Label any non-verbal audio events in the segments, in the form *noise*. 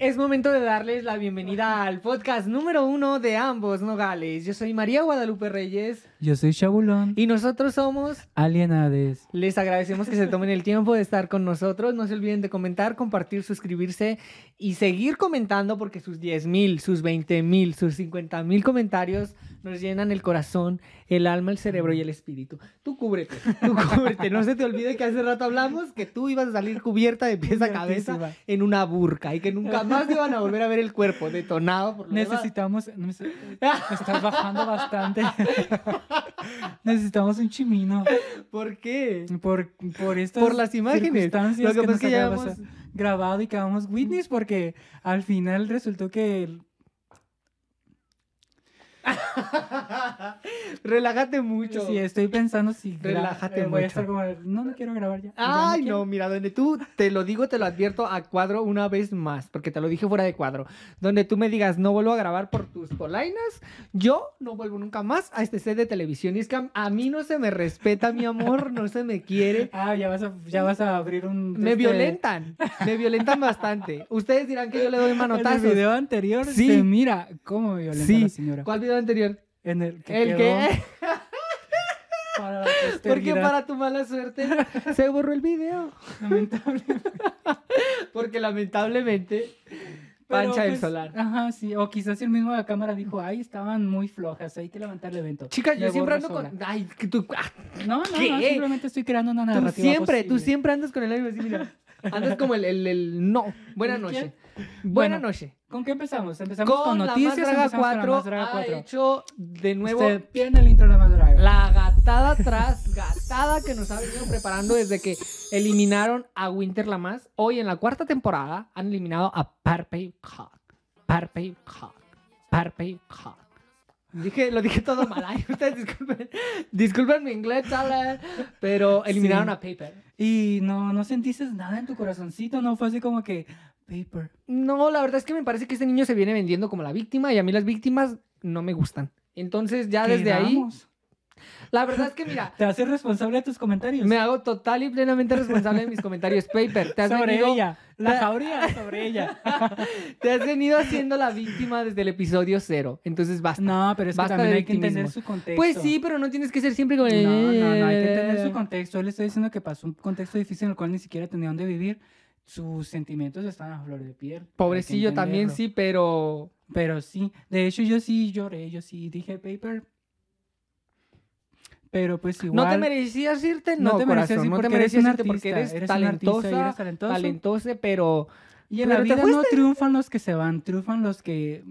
Es momento de darles la bienvenida al podcast número uno de ambos Nogales. Yo soy María Guadalupe Reyes. Yo soy Chabulón. Y nosotros somos Alienades. Les agradecemos que se tomen el tiempo de estar con nosotros. No se olviden de comentar, compartir, suscribirse y seguir comentando porque sus 10 mil, sus 20 mil, sus 50 mil comentarios nos llenan el corazón, el alma, el cerebro y el espíritu. Tú cúbrete, tú cúbrete. No se te olvide que hace rato hablamos que tú ibas a salir cubierta de pies a cabeza en una burca y que nunca más te iban a volver a ver el cuerpo detonado. Por Necesitamos, estás bajando bastante. *laughs* *laughs* Necesitamos un chimino. ¿Por qué? Por, por estas por las imágenes. Lo que, pasa es que ya hemos grabado y quedamos witness porque al final resultó que *laughs* Relájate mucho. Sí, estoy pensando si. Relájate mucho. no, no quiero grabar ya. Ay, no, mira, donde tú te lo digo, te lo advierto a cuadro una vez más, porque te lo dije fuera de cuadro. Donde tú me digas, no vuelvo a grabar por tus polainas, yo no vuelvo nunca más a este set de televisión. Y es que a, mí no se me respeta, mi amor, no se me quiere. *laughs* Ah, ya vas a, ya vas a abrir un. Me este violentan, me violentan bastante. Ustedes dirán que yo le doy manotazos. *laughs* En el video anterior sí. mira cómo me violenta la señora. ¿Cuál video anterior? En el que ¿El qué? *laughs* Para Porque para tu mala suerte se borró el video. Lamentablemente. *laughs* Porque lamentablemente Pancha del pues, solar. Ajá, sí. O quizás el mismo de la cámara dijo, ay, estaban muy flojas, hay que levantar el evento. Chica, yo siempre ando con. Ay, que tú. Ah, no, no, no, simplemente estoy creando una narrativa. Tú siempre, tú siempre andas con el ánimo así, mira. Andas como el, el, el no. Buena noche. Buena noche. ¿Con qué empezamos? Empezamos con, noticias. La más draga 4 con la más 4. Ha hecho de nuevo. Usted el intro de la más draga. La gatada atrás, gatada que nos ha venido preparando desde que eliminaron a Winter Lamas. Hoy en la cuarta temporada han eliminado a Parpey Cock. Parpey Cock. Parpey Cock. Dije, lo dije todo mal. Ay, ustedes disculpen, disculpen mi inglés, pero eliminaron a Paper. Y no, no sentiste nada en tu corazoncito, ¿no? Fue así como que, Paper. No, la verdad es que me parece que este niño se viene vendiendo como la víctima y a mí las víctimas no me gustan. Entonces ya desde ahí... La verdad es que mira. *laughs* Te haces responsable de tus comentarios. Me hago total y plenamente responsable de mis comentarios. Paper, te has sobre venido. ella. La jauría sobre ella. *laughs* te has venido haciendo la víctima desde el episodio cero. Entonces basta. No, pero es que también hay que entender su contexto. Pues sí, pero no tienes que ser siempre como. No, no, no, hay que entender su contexto. Él está diciendo que pasó un contexto difícil en el cual ni siquiera tenía dónde vivir sus sentimientos están a flor de piel. Pobrecillo también sí, pero... Pero sí, de hecho yo sí lloré, yo sí dije paper. Pero pues igual... ¿No te merecías irte? No, te merecías irte no te merecías irte porque eres, talentosa, talentosa, pero... Y en la vida no triunfan los que se van, triunfan los que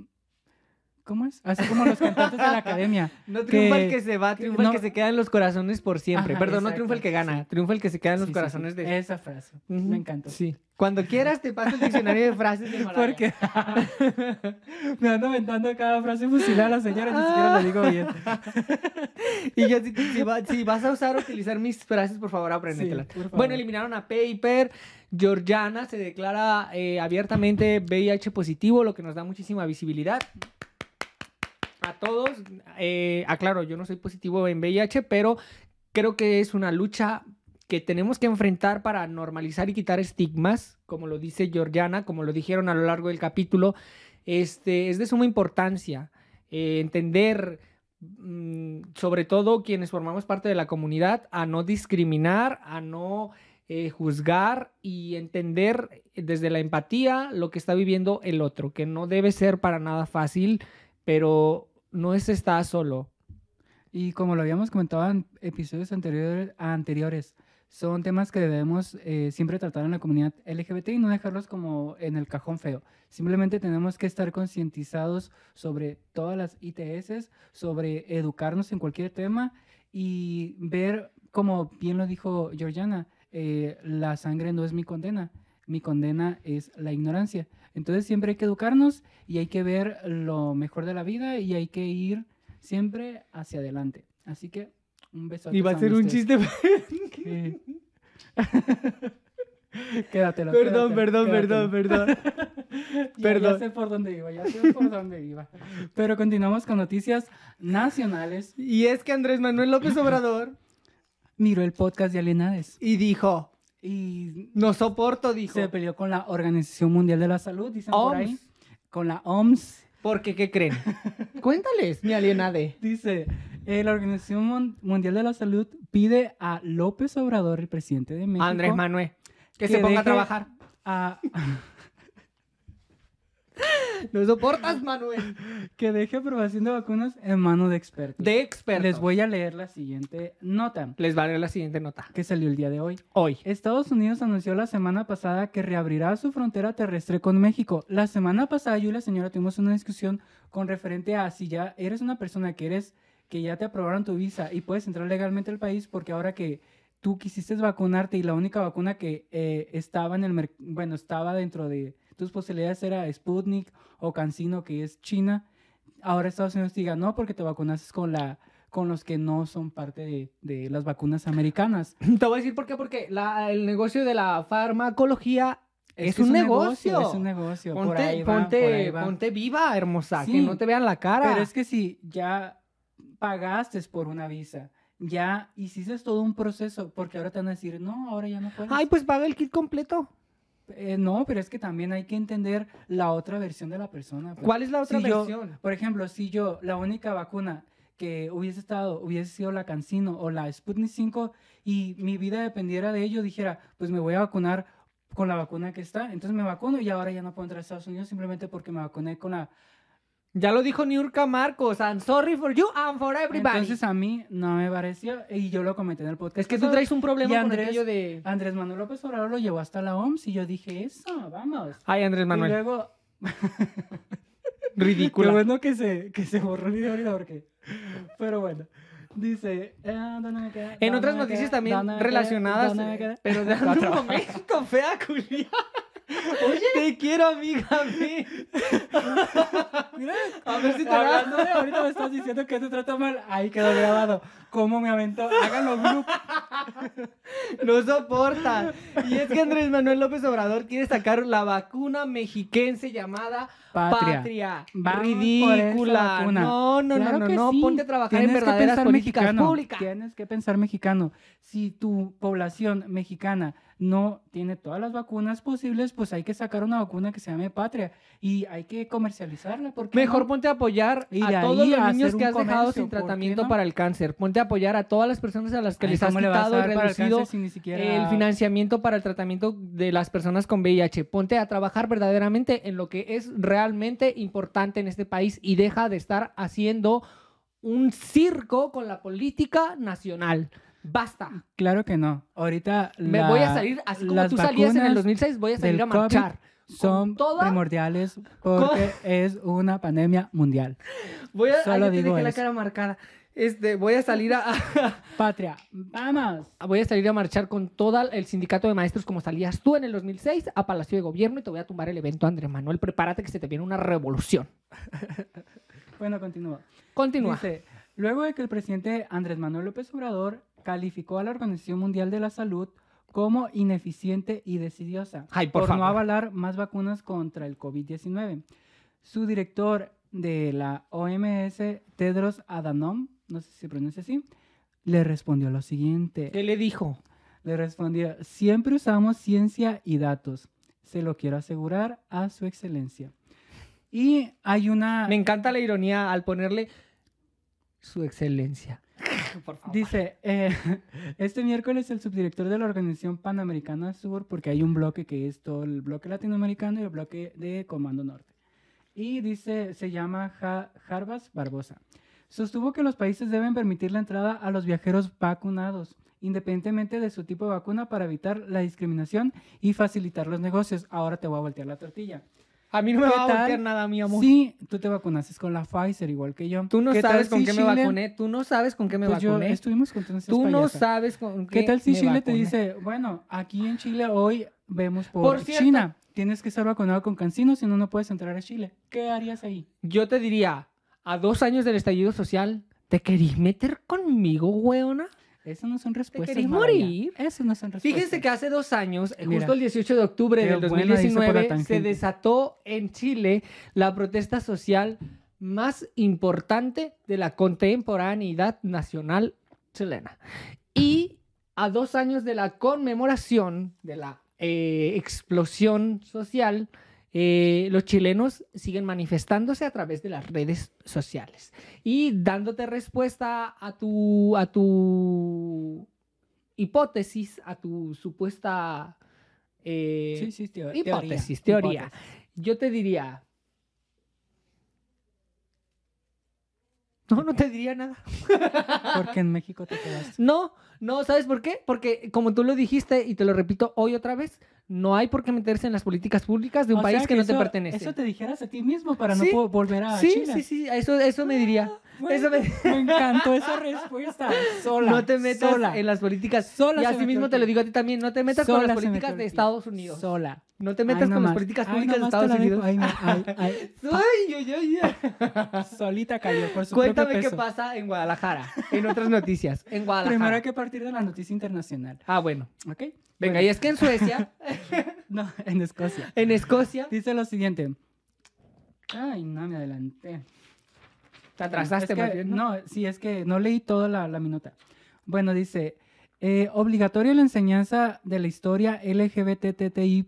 ¿Cómo es? Así como los cantantes de la *laughs* academia. No triunfa el que se va, triunfa el que se queda en los corazones por siempre. Perdón, no triunfa el que gana, triunfa el que se queda en los corazones de... Esa frase, me encantó. Sí. Cuando quieras te paso el diccionario de frases de Malaya. Porque *laughs* me ando aventando cada frase fusilar a la señora, ni siquiera lo digo bien. *laughs* y yo, si, vas a usar o utilizar mis frases, por favor, apréndetelas. bueno, eliminaron a Paper. Georgiana se declara eh, abiertamente VIH positivo, lo que nos da muchísima visibilidad a todos. Eh, aclaro, yo no soy positivo en VIH, pero creo que es una lucha que tenemos que enfrentar para normalizar y quitar estigmas, como lo dice Georgiana, como lo dijeron a lo largo del capítulo. Este, es de suma importancia eh, entender, mm, sobre todo quienes formamos parte de la comunidad, a no discriminar, a no eh, juzgar y entender desde la empatía lo que está viviendo el otro, que no debe ser para nada fácil, pero no es está solo. Y como lo habíamos comentado en episodios anteriores, anteriores son temas que debemos eh, siempre tratar en la comunidad LGBT y no dejarlos como en el cajón feo. Simplemente tenemos que estar concientizados sobre todas las ITS, sobre educarnos en cualquier tema y ver, como bien lo dijo Georgiana, eh, la sangre no es mi condena, mi condena es la ignorancia. Entonces siempre hay que educarnos y hay que ver lo mejor de la vida y hay que ir siempre hacia adelante. Así que un beso. Y va a ser un chiste. *laughs* Quédatelo. Perdón, perdón, perdón, *laughs* perdón, perdón. Ya sé por dónde iba, ya sé por dónde iba. Pero continuamos con noticias nacionales. Y es que Andrés Manuel López Obrador miró el podcast de Alienades y dijo: y No soporto, dijo. se peleó con la Organización Mundial de la Salud, dicen por ahí. OMS. Con la OMS. Porque, ¿qué creen? *laughs* Cuéntales, mi alienade. Dice, eh, la Organización Mun- Mundial de la Salud pide a López Obrador, el presidente de México, Andrés Manuel. Que, Que se ponga a trabajar. a- *laughs* No soportas, Manuel. que deje aprobación de vacunas en manos de expertos. De expertos. Les voy a leer la siguiente nota Les va a leer la siguiente nota. que salió el día de hoy. Hoy. Estados Unidos anunció la semana pasada que reabrirá su frontera terrestre con México. La semana pasada yo y la señora tuvimos una discusión con referente a si ya eres una persona que eres que ya te aprobaron tu visa y puedes entrar legalmente al país porque ahora que tú quisiste vacunarte y la única vacuna que eh, estaba en el bueno estaba dentro de tus posibilidades era Sputnik o CanSino que es China. Ahora Estados Unidos diga no porque te vacunaste con la con los que no son parte de, de las vacunas americanas. *clears throat* Te voy a decir por qué. Porque la- el negocio de la farmacología es, un, negocio. Es un negocio. por Ponte, ahí va, ponte, por ahí va. ponte viva, hermosa. Que no te vean la cara. Pero es que si ya pagaste por una visa, ya hiciste todo un proceso, porque ahora te van a decir, no, ahora ya no puedes. Ay, pues paga el kit completo. Eh, no, pero es que también hay que entender la otra versión de la persona. pues. ¿Cuál es la otra Si yo- versión? Por ejemplo, si yo, la única vacuna que hubiese estado, hubiese sido la Cancino o la Sputnik 5 y mi vida dependiera de ello, dijera, pues me voy a vacunar con la vacuna que está, entonces me vacuno y ahora ya no puedo entrar a Estados Unidos simplemente porque me vacuné con la... Ya lo dijo Niurka Marcos. I'm sorry for you and for everybody. Entonces a mí no me pareció y yo lo comenté en el podcast. es que tú traes un problema Y con Andrés- aquello de... Andrés Manuel López Obrador lo llevó hasta la OMS y yo dije, eso, vamos. Ay, Andrés Manuel. Y luego, *laughs* Ridícula. Qué bueno que se, que se borró el video ahorita porque... Pero bueno. Dice... eh, ¿dónde me quedé? En ¿Dónde otras noticias también relacionadas, pero de *laughs* un momento, fea culia. Oye, te quiero, amiga. ve. Mira, A ver si te hablando de ahorita me estás diciendo que te trato mal. Ahí quedó grabado. ¿Cómo me aventó? Háganlo grupo. No soporta. Y es que Andrés Manuel López Obrador quiere sacar la vacuna mexiquense llamada Patria. Patria. Ridícula. No, no, Claro no, no, que no. sí. Ponte a trabajar Tienes en que verdaderas pensar políticas mexicano. públicas. Tienes que pensar mexicano. Si tu población mexicana no tiene todas las vacunas posibles, pues hay que sacar una vacuna que se llame Patria y hay que comercializarla. ¿por qué Mejor no? ponte a apoyar Y a todos los niños que has dejado sin ¿por qué tratamiento no? para el cáncer. Ponte a apoyar a todas las personas a las que Ay, les has ¿cómo le vas a quitado, el reducido cáncer si ni siquiera- el financiamiento para el tratamiento de las personas con VIH. Ponte a trabajar verdaderamente en lo que es realmente importante en este país y deja de estar haciendo un circo con la política nacional. Basta. Claro que no. Ahorita Me la- voy a salir, así como tú salías en el vacunas 2006, voy a salir a marchar. son toda- primordiales porque es una pandemia mundial. Voy a, Solo ay, ya te digo dejé la eso. cara marcada. Este, voy a salir a, *laughs* Patria, vamos. voy a salir a marchar con todo el sindicato de maestros como salías tú en el 2006 a Palacio de Gobierno y te voy a tumbar el evento, Andrés Manuel. Prepárate que se te viene una revolución. *laughs* Bueno, continúa. Continúa. Dice, luego de que el presidente Andrés Manuel López Obrador calificó a la Organización Mundial de la Salud como ineficiente y decidiosa Ay, por no favor. avalar más vacunas contra el COVID-19. Su director de la OMS, Tedros Adhanom, no sé si se pronuncia así, le respondió lo siguiente. ¿Qué le dijo? Le respondió, siempre usamos ciencia y datos. Se lo quiero asegurar a su excelencia. Y hay una... Me encanta la ironía al ponerle su excelencia. *laughs* Por favor. Dice, eh, *laughs* este miércoles el subdirector de la Organización Panamericana Sur, porque hay un bloque que es todo el bloque latinoamericano y el bloque de Comando Norte. Y dice, se llama Ja- Jarbas Barbosa. Sostuvo que los países deben permitir la entrada a los viajeros vacunados, independientemente de su tipo de vacuna, para evitar la discriminación y facilitar los negocios. Ahora te voy a voltear la tortilla. A mí no me ¿Qué va a voltear nada, mi amor. Sí, tú te vacunaste con la Pfizer, igual que yo. Tú no ¿Qué sabes con si qué me Chile- vacuné. Tú no sabes con qué me Pues yo vacuné. estuvimos con Tú no sabes con qué ¿Qué tal si me Chile te vacuné. dice, bueno, aquí en Chile hoy vemos por, Por cierto- China, tienes que estar vacunado con cancino, si no, no puedes entrar a Chile? ¿Qué harías ahí? Yo te diría, a dos años del estallido social, ¿te querís meter conmigo, weona? Eso no son respuestas. Maraya. morir? Eso no son respuestas. Fíjense que hace dos años, eh, Mira, justo el 18 de octubre del buena dice por la 2019, se desató en Chile la protesta social más importante de la contemporaneidad nacional chilena. Y a dos años de la conmemoración de la eh, explosión social, eh, los chilenos siguen manifestándose a través de las redes sociales y dándote respuesta a tu, a tu hipótesis, a tu supuesta eh, hipótesis, teoría. Yo te diría, No, no te diría nada. *laughs* Porque en México te quedaste. No, no, ¿sabes por qué? Porque como tú lo dijiste y te lo repito hoy otra vez, no hay por qué meterse en las políticas públicas de un país que, no te pertenece. Eso te dijeras a ti mismo para no volver a sí, Chile. Sí, sí, sí, eso, eso me diría. Ah, eso *laughs* me... encantó esa respuesta. Sola. No te metas en las políticas. Sola y así mismo te lo digo a ti también. No te metas con las políticas de Estados Unidos. Sola. No te metas con las políticas públicas de Estados Unidos. Ay, ay, *laughs* *laughs* Solita cayó por su Cuéntame qué pasa en Guadalajara, en otras noticias. En Guadalajara. Primero hay que partir de la noticia internacional. Ah, bueno. ¿Ok? Venga, y es que en Suecia. *laughs* no, en Escocia. En Escocia. Dice lo siguiente. Ay, no, me adelanté. Te atrasaste, ¿no? sí, es que no leí toda la, la minuta. Bueno, dice. Eh, obligatoria la enseñanza de la historia LGBTTI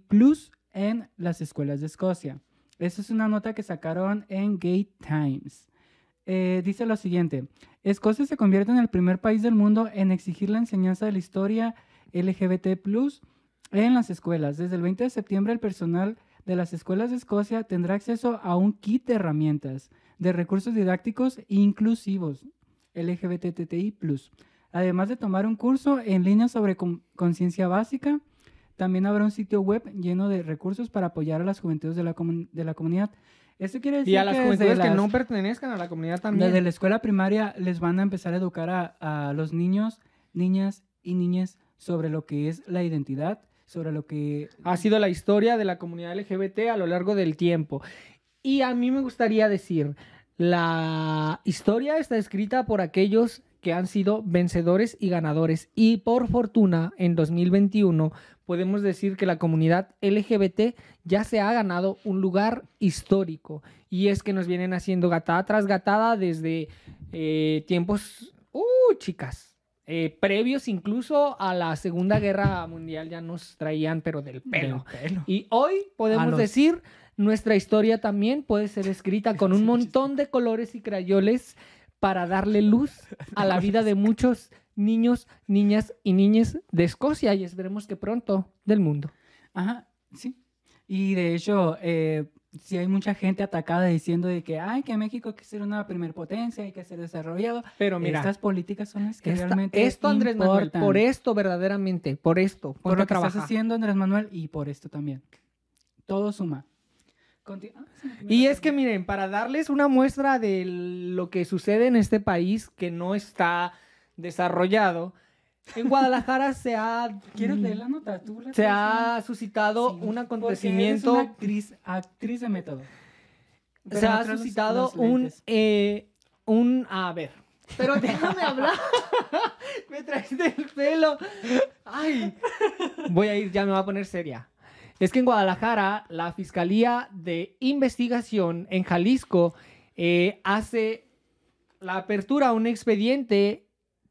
en las escuelas de Escocia. Esa es una nota que sacaron en Gate Times. Eh, dice lo siguiente, Escocia se convierte en el primer país del mundo en exigir la enseñanza de la historia LGBT en las escuelas. Desde el 20 de septiembre el personal de las escuelas de Escocia tendrá acceso a un kit de herramientas, de recursos didácticos inclusivos LGBTTI Además de tomar un curso en línea sobre conciencia básica, también habrá un sitio web lleno de recursos para apoyar a las juventudes de la, de la comunidad. Esto quiere decir y a las juventudes que no pertenezcan a la comunidad también. Desde la escuela primaria les van a empezar a educar a, a los niños, niñas y niñas sobre lo que es la identidad, sobre lo que ha sido la historia de la comunidad LGBT a lo largo del tiempo. Y a mí me gustaría decir, la historia está escrita por aquellos que han sido vencedores y ganadores. Y por fortuna, en 2021 podemos decir que la comunidad LGBT ya se ha ganado un lugar histórico. Y es que nos vienen haciendo gatada tras gatada desde eh, tiempos, uh, chicas, eh, previos incluso a la Segunda Guerra Mundial ya nos traían, pero del pelo. Y hoy podemos decir, nuestra historia también puede ser escrita con un montón de colores y crayoles para darle luz a la vida de muchos niños, niñas y niñas de Escocia y esperemos que pronto del mundo. Ajá, sí. Y de hecho, eh, si hay mucha gente atacada diciendo de que, ay, que México hay que ser una primer potencia, hay que ser desarrollado. Pero mira, estas políticas son las que realmente Esto, Andrés Manuel, por esto verdaderamente, por esto. Por lo que estás haciendo, Andrés Manuel, y por esto también. Todo suma. Ah, y es que miren, para darles una muestra de lo que sucede en este país que no está desarrollado, en Guadalajara *laughs* se ha... ¿Quieres leer la nota? se ha suscitado un acontecimiento... actriz, actriz de método. se ha suscitado un... Eh, un... A ver. Pero déjame hablar. *laughs* me traes del pelo. Ay. Voy a ir, ya me voy a poner seria es que en Guadalajara la Fiscalía de Investigación en Jalisco eh, hace la apertura a un expediente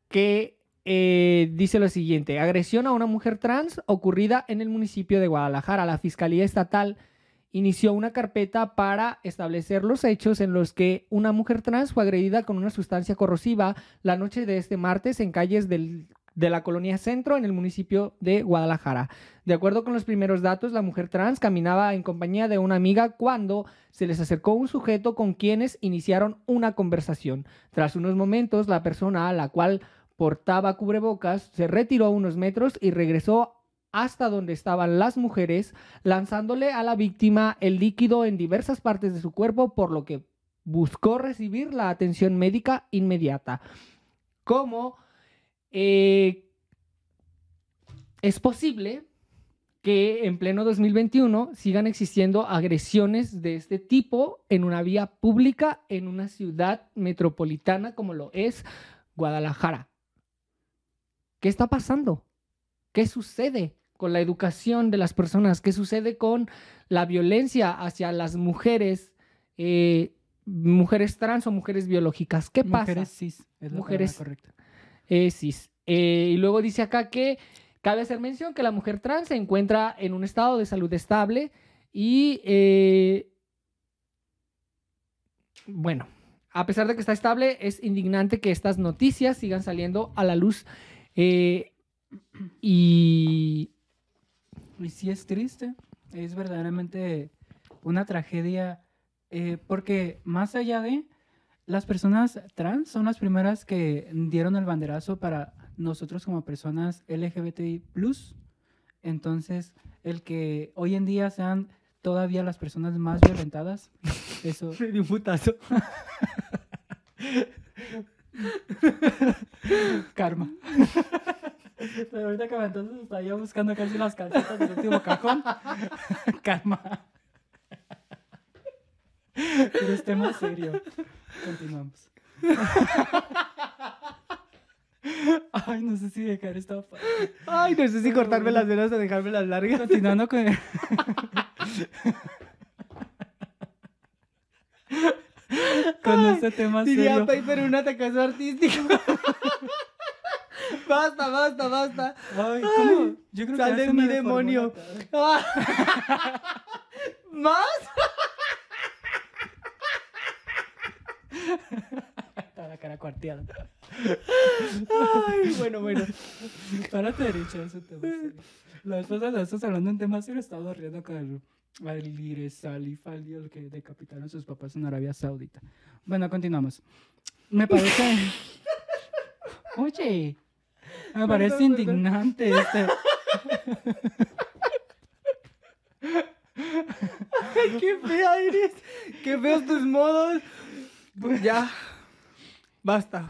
que eh, dice lo siguiente, agresión a una mujer trans ocurrida en el municipio de Guadalajara. La Fiscalía Estatal inició una carpeta para establecer los hechos en los que una mujer trans fue agredida con una sustancia corrosiva la noche de este martes en calles del de la colonia Centro en el municipio de Guadalajara. De acuerdo con los primeros datos, la mujer trans caminaba en compañía de una amiga cuando se les acercó un sujeto con quienes iniciaron una conversación. Tras unos momentos, la persona a la cual portaba cubrebocas se retiró unos metros y regresó hasta donde estaban las mujeres, lanzándole a la víctima el líquido en diversas partes de su cuerpo, por lo que buscó recibir la atención médica inmediata. Como eh, es posible que en pleno 2021 sigan existiendo agresiones de este tipo en una vía pública en una ciudad metropolitana como lo es Guadalajara. ¿Qué está pasando? ¿Qué sucede con la educación de las personas? ¿Qué sucede con la violencia hacia las mujeres, eh, mujeres trans o mujeres biológicas? ¿Qué pasa? Mujeres cis, es la mujeres correcta. Eh, y luego dice acá que cabe hacer mención que la mujer trans se encuentra en un estado de salud estable y, eh, bueno, a pesar de que está estable, es indignante que estas noticias sigan saliendo a la luz. Eh, y... Sí es triste, es verdaderamente una tragedia, porque más allá de las personas trans son las primeras que dieron el banderazo para nosotros como personas LGBTI+. Entonces, el que hoy en día sean todavía las personas más violentadas, *laughs* eso... Me dio un putazo. *laughs* Karma. *laughs* Pero ahorita que entonces estaba yo buscando casi las calcetas del último cajón. Karma. Pero es tema serio. Continuamos. Ay, no sé si dejar esta Ay, no sé si cortarme las venas o dejarme las largas. Continuando con... con este tema Diría serio. Paper un atacazo artístico. basta, basta, basta. Ay, ¿cómo? Yo creo Sal que de mi demonio. Ah. *laughs* ¿Más? *laughs* Toda la cara cuarteada. Ay, bueno, bueno. Párate derecha, ese tema serio. La vez pasada estás hablando de un tema serio, estaba riendo con el Alire Salif Ali, el que decapitaron a sus papás en Arabia Saudita. Bueno, continuamos. Me parece... Oye, me parece Perdón, perdón. indignante este... Ay, qué fea eres. Qué feos tus modos. Pues *laughs* ya. Basta.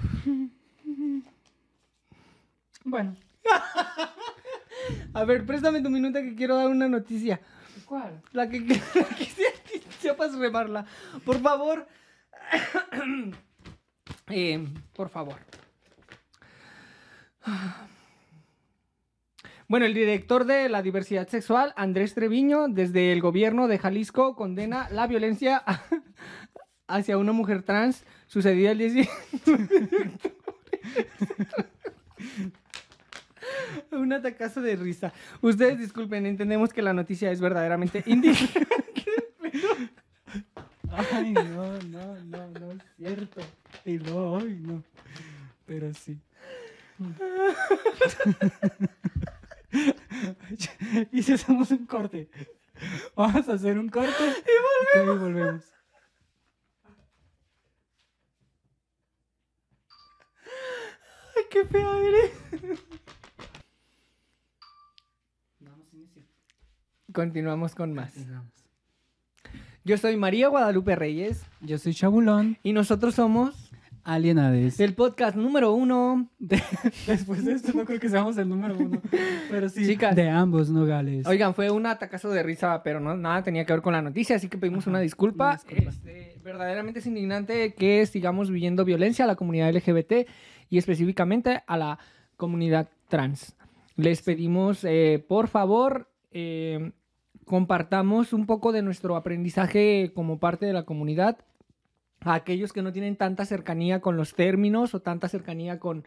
Bueno, *laughs* A ver, préstame tu minuto que quiero dar una noticia. ¿cuál? La que, *laughs* la que sea- que sepas remarla. Por favor. *clears throat* Eh, por favor. Bueno, el director de la diversidad sexual, Andrés Treviño, desde el gobierno de Jalisco, condena la violencia hacia una mujer trans sucedida el 10 *laughs* Un atacazo de risa. Ustedes disculpen, entendemos que la noticia es verdaderamente *laughs* indignante. Ay, no, no, no, no es cierto. Y no, ay, no. Pero sí. *laughs* y si hacemos un corte. Vamos a hacer un corte y volvemos. Y volvemos. Qué fea eres. Continuamos con más. Yo soy María Guadalupe Reyes Yo soy Chabulón, y nosotros somos Alienades. el podcast número uno. De- *laughs* después de esto no creo que seamos el número uno. Pero sí, Chicas. de ambos nogales. Oigan, fue un atacazo de risa, pero no nada tenía que ver con la noticia, así que pedimos Ajá, una disculpa. una disculpa. Este, verdaderamente es indignante que sigamos viviendo violencia a la comunidad LGBT y específicamente a la comunidad trans. Les pedimos, eh, por favor, eh, compartamos un poco de nuestro aprendizaje como parte de la comunidad a aquellos que no tienen tanta cercanía con los términos o tanta cercanía con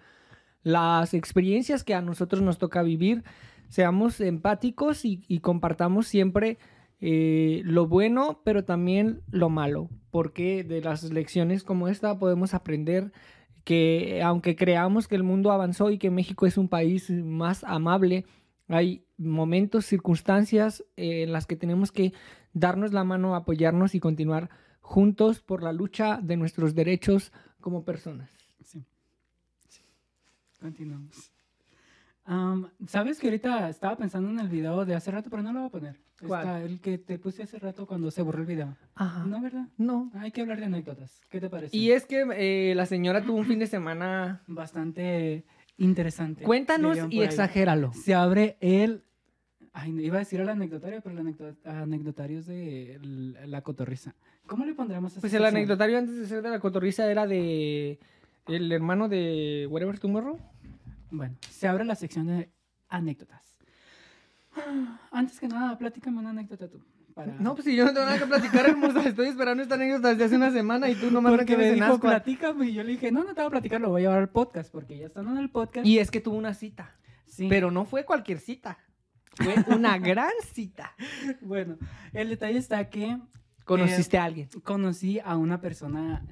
las experiencias que a nosotros nos toca vivir. Seamos empáticos y, y compartamos siempre eh, lo bueno, pero también lo malo, porque de las lecciones como esta podemos aprender que aunque creamos que el mundo avanzó y que México es un país más amable, hay momentos, circunstancias eh, en las que tenemos que darnos la mano, apoyarnos y continuar juntos por la lucha de nuestros derechos como personas. Sí. Sí. Continuamos. Am, ¿Sabes que ahorita estaba pensando en el video de hace rato, pero no lo voy a poner? ¿Cuál? Está el que te puse hace rato cuando se borró el video. Ajá. ¿No, verdad? No. Hay que hablar de anécdotas. ¿Qué te parece? Y es que eh, la señora tuvo un fin de semana. *clears throat* Bastante interesante. Cuéntanos y ahí. exagéralo. Se abre el... Ay, iba a decir el anecdotario, pero el anecdo- anecdotario es de la cotorriza. ¿Cómo le pondremos a Pues el anecdotario antes de ser de la cotorriza era de el hermano de Whatever Tomorrow. Bueno, se abre la sección de anécdotas. Antes que nada, platícame una anécdota tú. No, pues si yo no tengo nada que platicar, hermosa. *laughs* Estoy esperando esta anécdota desde hace una semana y tú nomás porque me dijo, platícame. Y yo le dije, no, no te voy a platicar, lo voy a llevar al podcast porque ya están en el podcast. Y es que tuvo una cita. Sí. Pero no fue cualquier cita. Fue una *laughs* gran cita. Bueno, el detalle está que... ¿Conociste a alguien? Conocí a una persona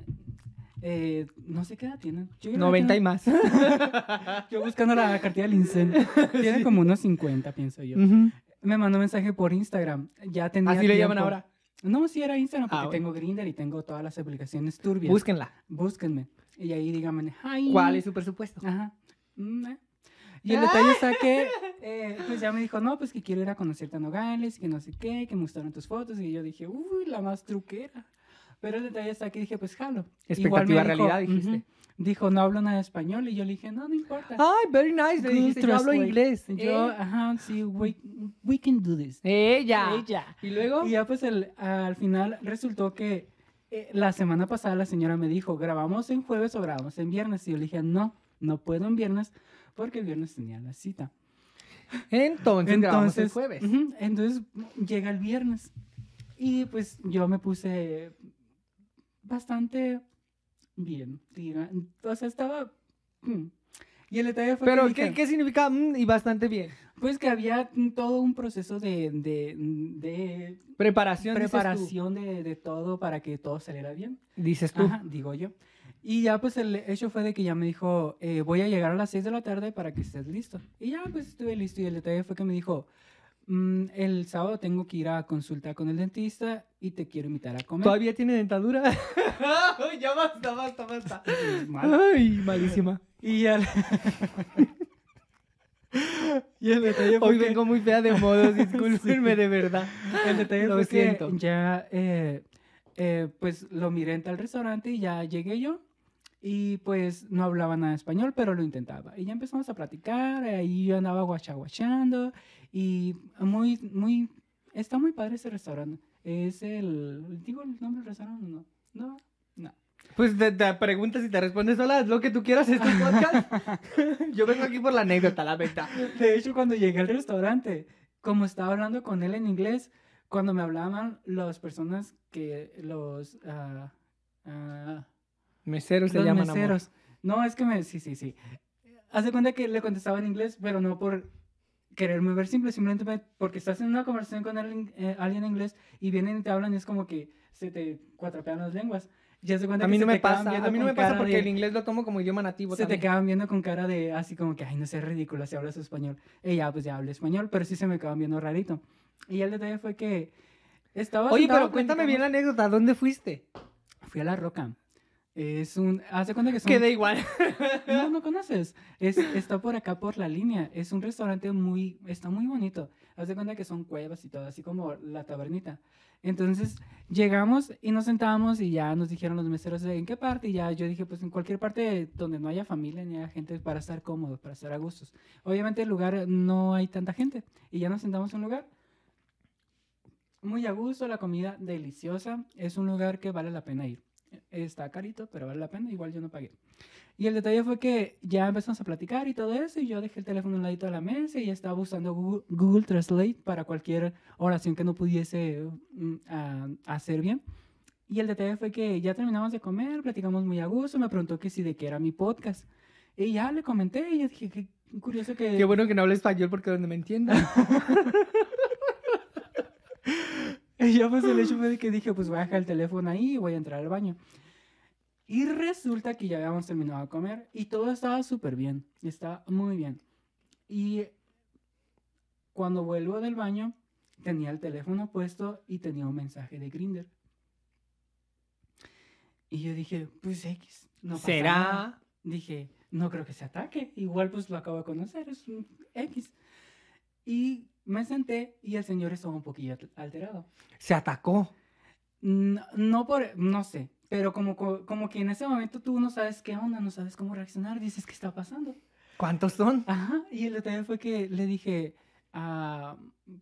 eh, no sé qué edad tiene. 90 y más. *laughs* yo buscando la cartilla del incendio. *laughs* Tiene como unos 50, pienso yo. Me mandó un mensaje por Instagram. Ya tenía ¿Así le llaman ahora? No, sí era Instagram porque ah, tengo Grindr y tengo todas las aplicaciones turbias. Búsquenla. Búsquenme. Y ahí díganme, ¿Cuál es su presupuesto? Ajá. Mm, eh. Y el detalle está que, *laughs* eh, pues ya me dijo, no, pues que quiero ir a conocerte a Nogales, que no sé qué, que me gustaron tus fotos. Y yo dije, uy, la más truquera. Pero el detalle está que dije, pues jalo. Expectativa realidad, dijiste. Dijo, no hablo nada de español. Y yo le dije, no, no importa. Ay, very nice. Le dijiste, yo hablo inglés. Yo, ajá, sí, we, we, can do this. Ella. Ella. Y luego. Y ya, pues el, al final resultó que eh, la semana pasada la señora me dijo, ¿grabamos en jueves o grabamos en viernes? Y yo le dije, no, no puedo en viernes porque el viernes tenía la cita. Entonces, entonces grabamos el jueves. entonces llega el viernes. Y pues yo me puse bastante bien, diga. O sea, estaba... Mm. Y el detalle fue Pero, ¿qué, ¿qué significa mm, y bastante bien? Pues que había todo un proceso de... de, de preparación. Preparación de, de, todo para que todo saliera bien. Dices tú. digo yo. Y ya pues el hecho fue de que ya me dijo, eh, voy a llegar a las 6 de la tarde para que estés listo. Y ya pues estuve listo y el detalle fue que me dijo, Mm, el sábado tengo que ir a consulta con el dentista y te quiero invitar a comer. ¿Todavía tiene dentadura? *laughs* ya basta, basta, basta. Ay, malísima. Y el... *laughs* y el detalle Hoy vengo muy fea de modo, *laughs* discúlpenme de verdad. El detalle lo siento. ya, eh, eh, pues lo miré en tal restaurante y ya llegué yo. Y pues no hablaba nada de español, pero lo intentaba. Y ya empezamos a platicar, ahí yo andaba guachaguachando y muy, muy, está muy padre ese restaurante. Es el, digo el nombre del restaurante, no, no, no. Pues te, preguntas y te respondes sola, lo que tú quieras este podcast. *laughs* yo vengo aquí por la anécdota, la verdad. De hecho, cuando llegué al restaurante, como estaba hablando con él en inglés, cuando me hablaban las personas que los... Uh, uh, Meseros se llaman meseros. No, es que me. Sí, sí, sí. Hace cuenta que le contestaba en inglés, pero no por quererme ver simple, simplemente porque estás en una conversación con alguien, eh, alguien en inglés y vienen y te hablan y es como que se te cuatrapean las lenguas. Ya se cuenta a mí no me pasa, a mí no me pasa porque el inglés lo tomo como idioma nativo. Se te quedan viendo con cara de así como que, ay, no sé, ridícula si hablas español. Y ya, pues ya hablo español, pero sí se me quedan viendo rarito. Y el detalle fue que estaba. Oye, pero cuéntame bien la anécdota, ¿dónde fuiste? Fui a la roca. Es un. Hace cuenta que son. Queda igual. *laughs* No, no conoces. Es, está por acá por la línea. Es un restaurante muy. Está muy bonito. Hace cuenta que son cuevas y todo, así como la tabernita. Entonces llegamos y nos sentamos y ya nos dijeron los meseros en qué parte. Y ya yo dije, pues en cualquier parte donde no haya familia ni haya gente para estar cómodo, para estar a gustos. Obviamente el lugar no hay tanta gente. Y ya nos sentamos en un lugar. Muy a gusto, la comida deliciosa. Es un lugar que vale la pena ir está carito, pero vale la pena, igual yo no pagué. Y el detalle fue que ya empezamos a platicar y todo eso, y yo dejé el teléfono un ladito de la mesa y estaba usando Google, Translate para cualquier oración que no pudiese mm, hacer bien. Y el detalle fue que ya terminamos de comer, platicamos muy a gusto, me preguntó que si de qué era mi podcast. Y ya le comenté y dije, qué curioso que... Qué bueno que no hable español porque donde me entienda. *laughs* Y *laughs* ya pues el hecho fue de que dije, pues voy a dejar el teléfono ahí y voy a entrar al baño. Y resulta que ya habíamos terminado de comer y todo estaba súper bien, estaba muy bien. Y cuando vuelvo del baño, tenía el teléfono puesto y tenía un mensaje de Grinder. Y yo dije, pues X, no pasa ¿Será? Nada. Dije, no creo que se ataque, igual pues lo acabo de conocer, es un X. Y me senté y el señor estaba un poquillo alterado. ¿Se atacó? No, por, no sé, pero como, como que en ese momento tú no sabes qué onda, no sabes cómo reaccionar, dices, ¿qué está pasando? ¿Cuántos son? Ajá, y el detalle fue que le dije ah,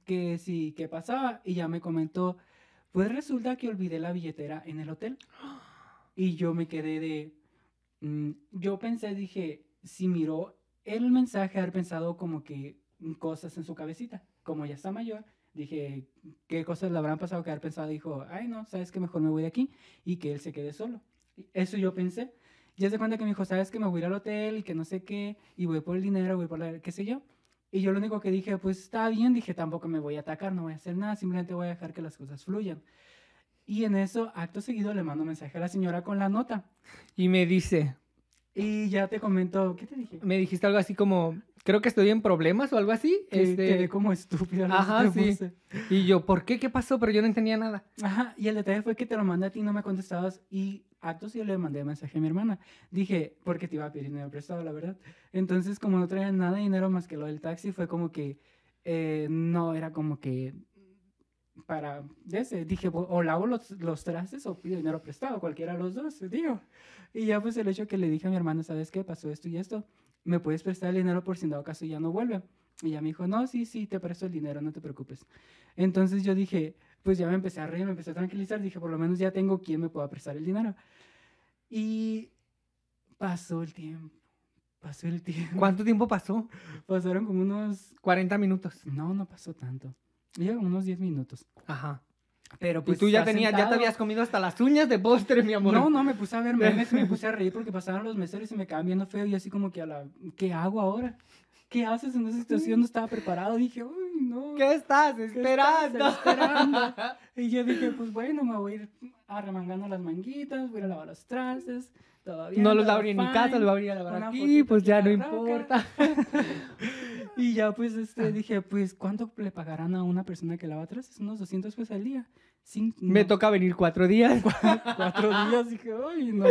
que sí, ¿qué pasaba? Y ya me comentó, pues resulta que olvidé la billetera en el hotel. Y yo me quedé de, mm, yo pensé, dije, si miró el mensaje, haber pensado como que cosas en su cabecita como ya está mayor, dije, ¿qué cosas le habrán pasado que haber pensado? Dijo, ay, no, sabes que mejor me voy de aquí y que él se quede solo. Eso yo pensé. Ya se cuenta que me dijo, sabes que me voy a ir al hotel y que no sé qué, y voy por el dinero, voy por la, qué sé yo. Y yo lo único que dije, pues está bien, dije, tampoco me voy a atacar, no voy a hacer nada, simplemente voy a dejar que las cosas fluyan. Y en eso, acto seguido, le mando mensaje a la señora con la nota. Y me dice. Y ya te comento, ¿qué te dije? Me dijiste algo así como, creo que estoy en problemas o algo así. Que, este... Quedé como estúpido. Ajá, sí. Y yo, ¿por qué? ¿Qué pasó? Pero yo no entendía nada. Ajá, y el detalle fue que te lo mandé a ti, no me contestabas y actos yo le mandé mensaje a mi hermana. Dije, porque te iba a pedir dinero prestado, la verdad. Entonces, como no traía nada de dinero más que lo del taxi, fue como que eh, no era como que para ese. Dije, o lavo los, los trastes o pido dinero prestado, cualquiera de los dos, digo. Y ya pues el hecho que le dije a mi hermana, ¿sabes qué? Pasó esto y esto. ¿Me puedes prestar el dinero por si en dado caso ya no vuelve? Y ella me dijo, no, sí, sí, te presto el dinero, no te preocupes. Entonces yo dije, pues ya me empecé a reír, me empecé a tranquilizar, dije, por lo menos ya tengo quien me pueda prestar el dinero. Y pasó el tiempo, pasó el tiempo. ¿Cuánto tiempo pasó? *laughs* Pasaron como unos... 40 minutos. No, no pasó tanto. Llevan unos 10 minutos. Ajá. Pero pues y tú ya tenías, ya te habías comido hasta las uñas de postre, mi amor. No, no, me puse a ver memes, me puse a reír porque pasaron los meseros y me quedaban viendo feo y así como que a la, ¿qué hago ahora? ¿Qué haces en esa situación? No estaba preparado. Dije, uy, no. ¿Qué estás esperando? ¿Qué estás esperando? *laughs* y yo dije, pues bueno, me voy a ir arremangando las manguitas, voy a lavar los trastes. Todavía no los lavaría en mi casa, los voy a lavar aquí, pues ya no importa. *laughs* y ya pues este, dije, pues ¿cuánto le pagarán a una persona que lava trastes? Unos 200 pesos al día. Me toca venir cuatro días. *laughs* cuatro días, dije, ay, no.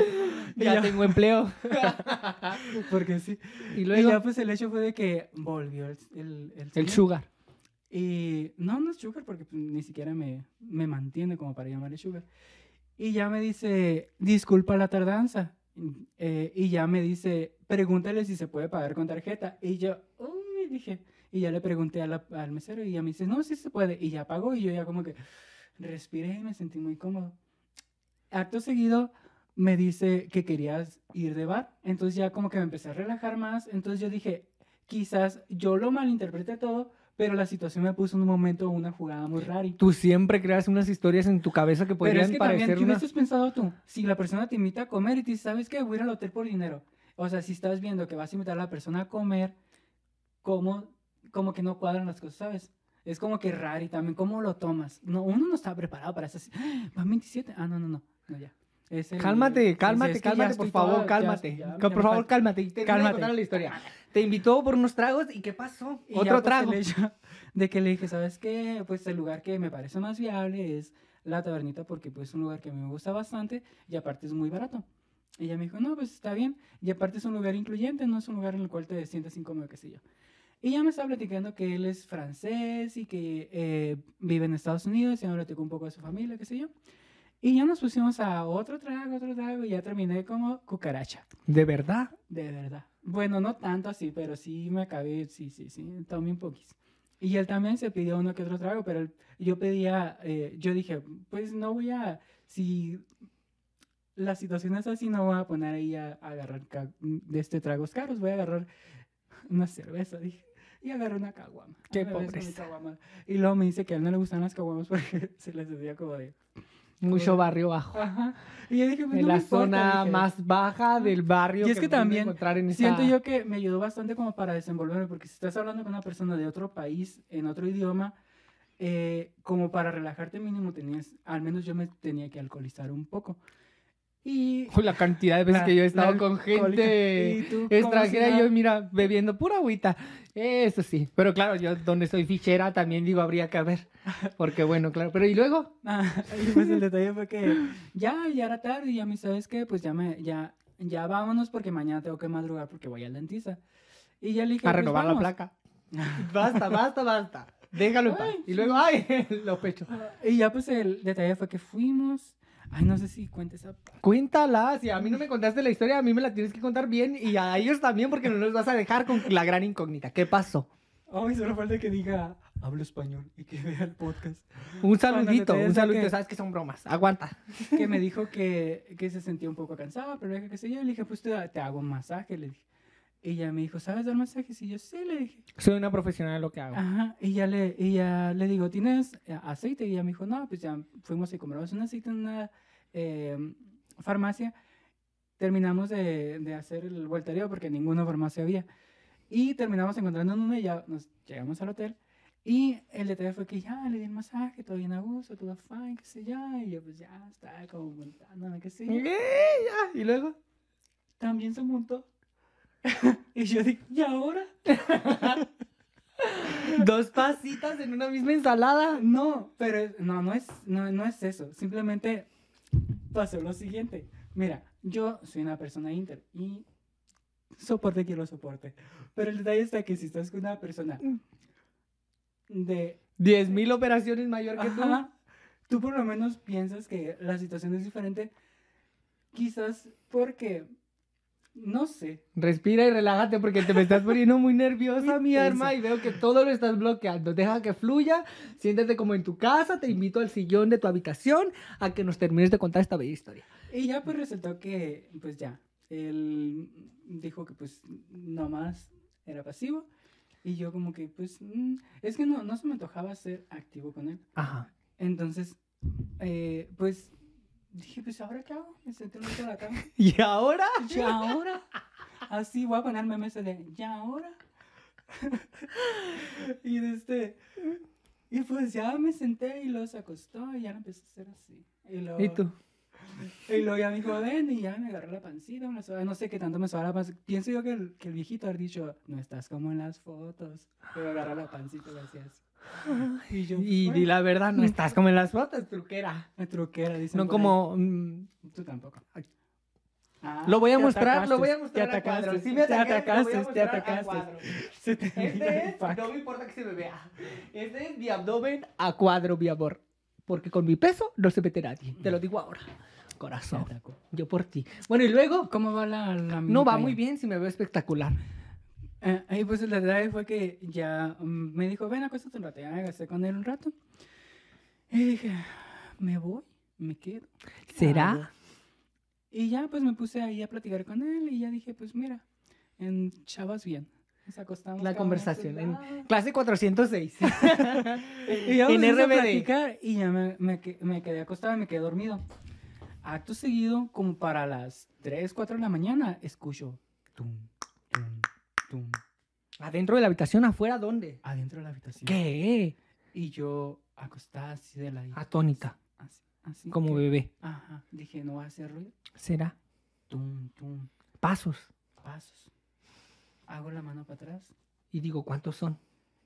ya, tengo empleo. *laughs* Porque sí. Y luego. ya, pues el hecho fue de que volvió el. El, el, sugar. Y no, no es sugar porque pues, ni siquiera me, me mantiene como para llamarle sugar. Y ya me dice, disculpa la tardanza. Eh, y ya me dice, pregúntale si se puede pagar con tarjeta. Y yo, dije. Y ya le pregunté al mesero y ya me dice, no, sí se puede. Y ya pagó y yo ya como que respiré y me sentí muy cómodo. Acto seguido me dice que querías ir de bar, entonces ya como que me empecé a relajar más, entonces yo dije, quizás yo lo malinterpreté todo, pero la situación me puso en un momento una jugada muy rara. Tú siempre creas unas historias en tu cabeza que podrían pero es que parecer también, ¿qué hubieses pensado tú? Si la persona te invita a comer y te dice, ¿sabes qué? Voy a ir al hotel por dinero. O sea, si estás viendo que vas a invitar a la persona a comer, ¿cómo? Como que no cuadran las cosas, ¿sabes? es como que raro y también cómo lo tomas. No, uno no está preparado para eso. ¡Ah! ¿Van 27? Ah, no, no, no. no ya. cálmate, cálmate, cálmate, por favor, cálmate. por favor, cálmate. Y te cálmate. la historia. Te invitó por unos tragos y ¿qué pasó? Otro pues, trago. de que le dije, ¿sabes qué? Pues el lugar que me parece más viable es la tabernita porque pues es un lugar que me gusta bastante y aparte es muy barato. Y ella me dijo, no, pues está bien. Y aparte es un lugar incluyente, no es un lugar en el cual te sientas incómodo, qué sé yo. Y ya me estaba platicando que él es francés y que eh, vive en Estados Unidos y me platicó un poco de su familia, qué sé yo. Y ya nos pusimos a otro trago, otro trago y ya terminé como cucaracha. ¿De verdad? De verdad. Bueno, no tanto así, pero sí me acabé, sí, sí, sí, tomé un poquito. Y él también se pidió uno que otro trago, pero yo pedía, eh, yo dije, pues no voy a, si la situación es así, no voy a poner ahí a, a agarrar de este tragos caros, voy a agarrar una cerveza, dije y agarré una caguama. Qué pobreza. Y luego me dice que a él no le gustan las caguamas *laughs* porque se les decía como de... Mucho barrio bajo. Ajá. Y yo dije, pues, en la zona más baja del barrio. Y es que, también siento yo que me ayudó bastante como para desenvolverme, porque si estás hablando con una persona de otro país, en otro idioma, eh, como para relajarte mínimo tenías, al menos yo me tenía que alcoholizar un poco. Y la cantidad de veces que yo he estado con gente extranjera y yo, mira, bebiendo pura agüita. Eso sí. Pero claro, yo donde soy fichera también digo, habría que haber. Porque bueno, claro. Pero ¿y luego? Ah, *laughs* pues el detalle fue que ya, ya era tarde y ya me sabes que pues ya me, ya, ya vámonos porque mañana tengo que madrugar porque voy al dentista. Y ya le dije. A pues, renovar la placa. *laughs* basta, basta, basta. Déjalo en paz. Y luego, ay, *laughs* los pechos. Y ya pues el detalle fue que fuimos Ay, no sé si cuentes esa. Cuéntala, si a mí no me contaste la historia, a mí me la tienes que contar bien y a ellos también porque no los vas a dejar con la gran incógnita. ¿Qué pasó? Ay, solo falta que diga, hablo español y que vea el podcast. Un saludito, un saludito, sabes que son bromas, aguanta. Que me dijo que, que se sentía un poco cansada, pero dije que sé yo, le dije, pues te, te hago un masaje, le dije. Y ella me dijo, ¿sabes dar masajes? Y yo, sí, le dije. Soy una profesional de lo que hago. Ajá, y ya le, y ya le digo, ¿tienes eh, aceite? Y ella me dijo, no, pues ya fuimos y compramos un aceite en una eh, farmacia. Terminamos de, de hacer el voltereo porque ninguna farmacia había. Y terminamos encontrando en una y ya nos llegamos al hotel. Y el detalle fue que ya le di el masaje, todo bien a gusto, todo fine, qué sé yo. Y yo pues ya estaba como montándome, qué sé yo. ¿Y luego? También se montó. *laughs* y yo dije, ¿y ahora? *laughs* Dos pasitas en una misma ensalada. No, pero no, no es, no, no es eso. Simplemente pasó lo siguiente. Mira, yo soy una persona inter y soporte quiero soporte. Pero el detalle está que si estás con una persona de... Diez mil operaciones mayor que tú. Ajá, tú por lo menos piensas que la situación es diferente. Quizás porque, no sé, Respira y relájate porque te me estás poniendo muy nerviosa, mi arma, y veo que todo lo estás bloqueando. Deja que fluya, siéntate como en tu casa, te invito al sillón de tu habitación a que nos termines de contar esta bella historia. Y ya pues resultó que, pues ya, él dijo que pues nomás era pasivo. Y yo como que, pues, mm, es que no, no se me antojaba ser activo con él. Ajá. Entonces, eh, pues, dije, pues, ¿ahora qué hago? Me senté un rato en la cama. *laughs* ¿Y ahora? *laughs* ¿Y ahora? Así voy a poner memes de, ¿y ahora? *laughs* y este... Y pues ya me senté y luego se acostó y ya lo empecé a hacer así. Y luego, ¿Y tú? y luego ya me dijo, ven, y ya me agarré la pancita, no sé qué tanto me sobaba la pancita. Pienso yo que el, que el viejito ha dicho, no estás como en las fotos. Pero agarré la pancita y así. *laughs* Y yo, Y "Bueno". la verdad, no estás como en las fotos, truquera. Truquera, dicen No como... mm. Tú tampoco. Ah, Lo voy a te mostrar, lo voy a mostrar Te a cuadro. atacaste, Sí me te ataqué, a atacaste, te atacaste. *laughs* Se te Este es, no me importa que se me vea. Este es mi abdomen a cuadro, mi amor. Porque con mi peso no se mete nadie. Te lo digo ahora. Te Corazón. Yo por ti. Bueno, y luego... ¿Cómo va la, la No va muy bien si me veo espectacular. Eh, y pues la verdad fue que ya mm, me dijo, ven, acuéstate un rato. Ya me gasté con él un rato. Y dije, me voy, me quedo. ¿qué ¿Será? hago? Y ya pues me puse ahí a platicar con él y ya dije, pues mira, en chavas bien. Nos acostamos. La conversación. a En clase 406. *laughs* Y ya en pusimos a RBD. platicar y ya me, me, me quedé acostado y me quedé dormido. Acto seguido, como para las 3, 4 de la mañana, escucho tum, tum, ¿Adentro de la habitación? ¿Afuera? ¿Dónde? adentro de la habitación. ¿Qué? Y yo acostada así de la Atónita. Así, así. Como que- bebé. Ajá. Dije, no va a hacer ruido. ¿Será? Tum, tum, Pasos. pasos. Hago la mano para atrás Y digo, ¿cuántos son?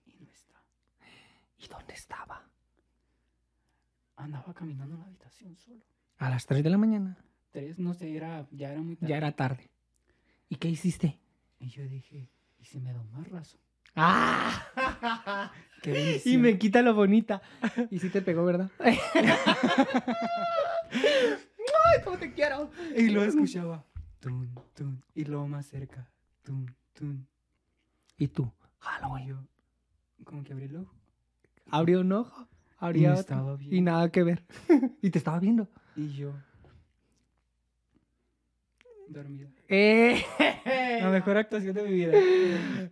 y no está. ¿Y dónde estaba? Andaba caminando en la habitación solo. A las 3 de la mañana. Tres, no sé, era, ya era muy tarde. Ya era tarde. ¿Y qué hiciste? Y yo dije, ¿y si me da un marrazo? ¡Ah! Qué *laughs* y me quita lo bonita. Y sí te pegó, ¿verdad? *laughs* ¡Ay, cómo te quiero! Y lo escuchaba. Tum, tum. Y luego más cerca. Tum, tum. ¿Y tú? Y Halloween. yo, como que abrí el ojo. Abrió un ojo, Y abría me otro. estaba Y nada que ver. *laughs* y te estaba viendo. Y yo, dormida. ¡Eh! La mejor actuación de mi vida.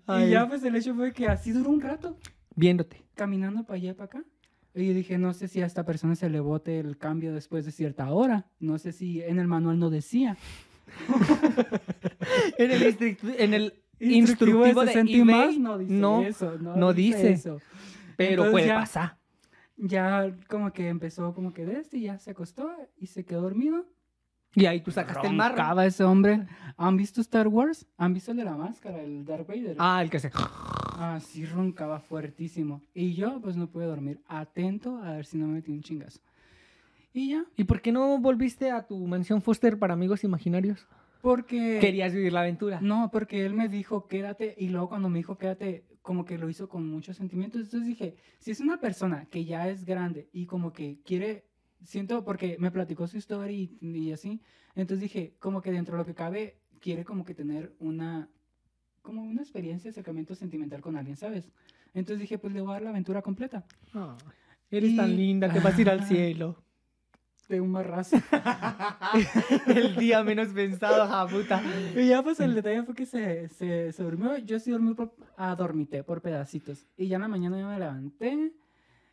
Ay. Y ya pues el hecho fue que así duró un rato. Viéndote. Caminando para allá para acá. Y dije, no sé si a esta persona se le bote el cambio después de cierta hora. No sé si en el manual no decía. *laughs* En el, en el Instructivo instructivo de 60 y eBay, más no dice no, eso. No, no dice. eso. pero Entonces puede ya- pasar. Ya como que empezó como que de este y ya se acostó y se quedó dormido. Y ahí tú sacaste el marro. Roncaba ese hombre. ¿Han visto Star Wars? ¿Han visto el de la máscara, el Darth Vader? Ah, el que se... Ah, sí roncaba fuertísimo. Y yo pues no pude dormir. Atento a ver si no me metí un chingazo. Y ya, ¿Y por qué no volviste a tu mansión Foster para amigos imaginarios? porque... Querías vivir la aventura. No, porque él me dijo quédate y luego cuando me dijo quédate, como que lo hizo con muchos sentimientos. Entonces dije, si es una persona que ya es grande y como que quiere, siento porque me platicó su historia y, y así, entonces dije, como que dentro de lo que cabe, quiere como que tener una, como una experiencia de acercamiento sentimental con alguien, ¿sabes? Entonces dije, pues le voy a dar la aventura completa. Ah, eres tan Y- linda que vas a ir al *laughs* cielo. de un marrazo. el día menos pensado, ja puta. Y ya pues el detalle fue que se, se, se durmió. Yo sí dormí por, adormité por pedacitos. Y ya en la mañana me levanté.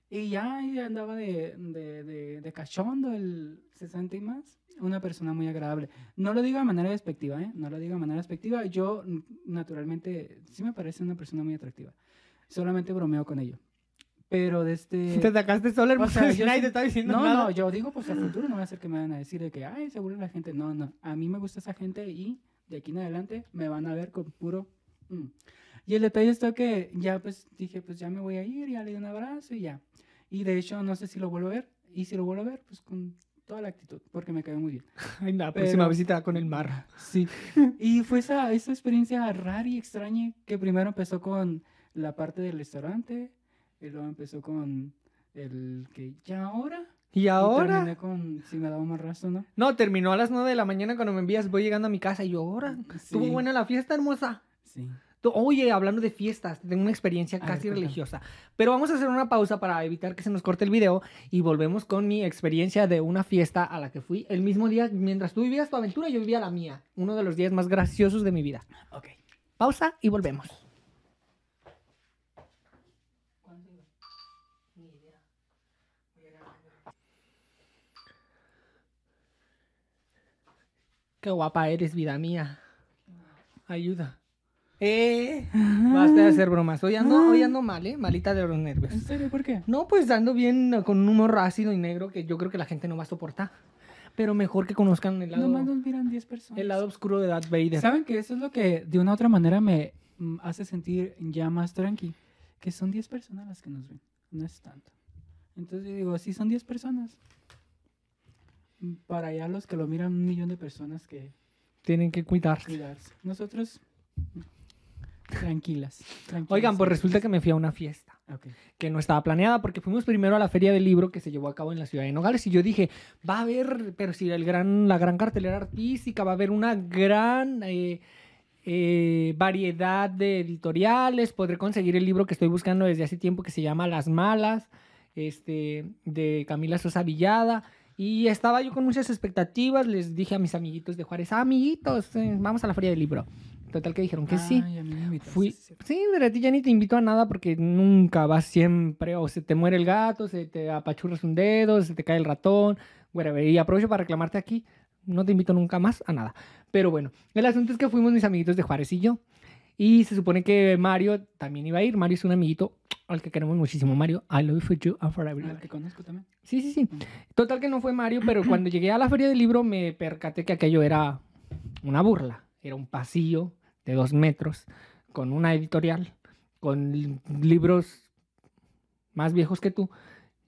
Y ya ahí andaba de, de, de, de cachondo el 60 y más. Una persona muy agradable. No lo digo de manera despectiva, ¿eh? No lo digo de manera despectiva. Yo, naturalmente, sí me parece una persona muy atractiva. Solamente bromeo con ello. Pero de este... Te sacaste solo el O sea, *laughs* yo te está diciendo No, nada. no, yo digo, pues a futuro no va a ser que me van a decir de que, ay, se burla la gente. No, no. A mí me gusta esa gente y de aquí en adelante me van a ver con puro. mm. Y el detalle está que ya, pues dije, pues ya me voy a ir, ya le di un abrazo y ya. Y de hecho, no sé si lo vuelvo a ver. Y si lo vuelvo a ver, pues con toda la actitud, porque me cae muy bien. *laughs* Ay, la Pero- próxima visita con el mar. Sí. Y fue esa, esa experiencia rara y extraña que primero empezó con la parte del restaurante, y luego empezó con el que ya ahora. ¿Y Y ahora? terminé con si me daba más razo, ¿no? No, terminó a las 9 de la mañana cuando me envías. Voy llegando a mi casa y yo, ahora. Estuvo Sí. buena la fiesta, hermosa. Sí. Oye, hablando de fiestas, tengo una experiencia ver, casi religiosa. Pero vamos a hacer una pausa para evitar que se nos corte el video y volvemos con mi experiencia de una fiesta a la que fui el mismo día. Mientras tú vivías tu aventura, yo vivía la mía. Uno de los días más graciosos de mi vida. Ok. Pausa y volvemos. Qué guapa eres, vida mía. Ayuda. Eh, basta de hacer bromas. Hoy ando, hoy ando mal, ¿eh? Malita de los nervios. ¿En serio? ¿Por qué? No, pues ando bien con un humor ácido y negro que yo creo que la gente no va a soportar. Pero mejor que conozcan el lado, Nomás nos miran 10 personas. el lado oscuro de Darth Vader. ¿Saben que eso es lo que de una u otra manera me mm, hace sentir ya más tranqui? Que son 10 personas las que nos ven. No es tanto. Entonces yo digo, si son 10 personas. Para allá los que lo miran un millón de personas que Tienen que cuidarse. cuidarse. Nosotros tranquilas. tranquilas Oigan, pues resulta que me fui a una fiesta que no estaba planeada porque fuimos primero a la feria del libro que se llevó a cabo en la ciudad de Nogales y yo dije, va a haber, pero si el gran, la gran cartelera artística, va a haber una gran eh, eh, variedad de editoriales, podré conseguir el libro que estoy buscando desde hace tiempo que se llama Las Malas, este, de Camila Sosa Villada. Y estaba yo con muchas expectativas, les dije a mis amiguitos de Juárez, "Ah, amiguitos, eh, vamos a la feria del libro. Total que dijeron que sí. Ay, a mí me Fui, sí, sí. sí, pero a ti ya ni te invito a nada porque nunca vas siempre, o se te muere el gato, se te apachurras un dedo, se te cae el ratón, whatever. Y aprovecho para reclamarte aquí, no te invito nunca más a nada. Pero bueno, el asunto es que fuimos mis amiguitos de Juárez y yo. Y se supone que Mario también iba a ir. Mario es un amiguito al que queremos muchísimo. Mario, I love you for you and for Al que conozco también. Sí, sí, sí. Mm. Total que no fue Mario, pero cuando llegué a la feria del libro me percaté que aquello era una burla. Era un pasillo de dos metros con una editorial, con li- libros más viejos que tú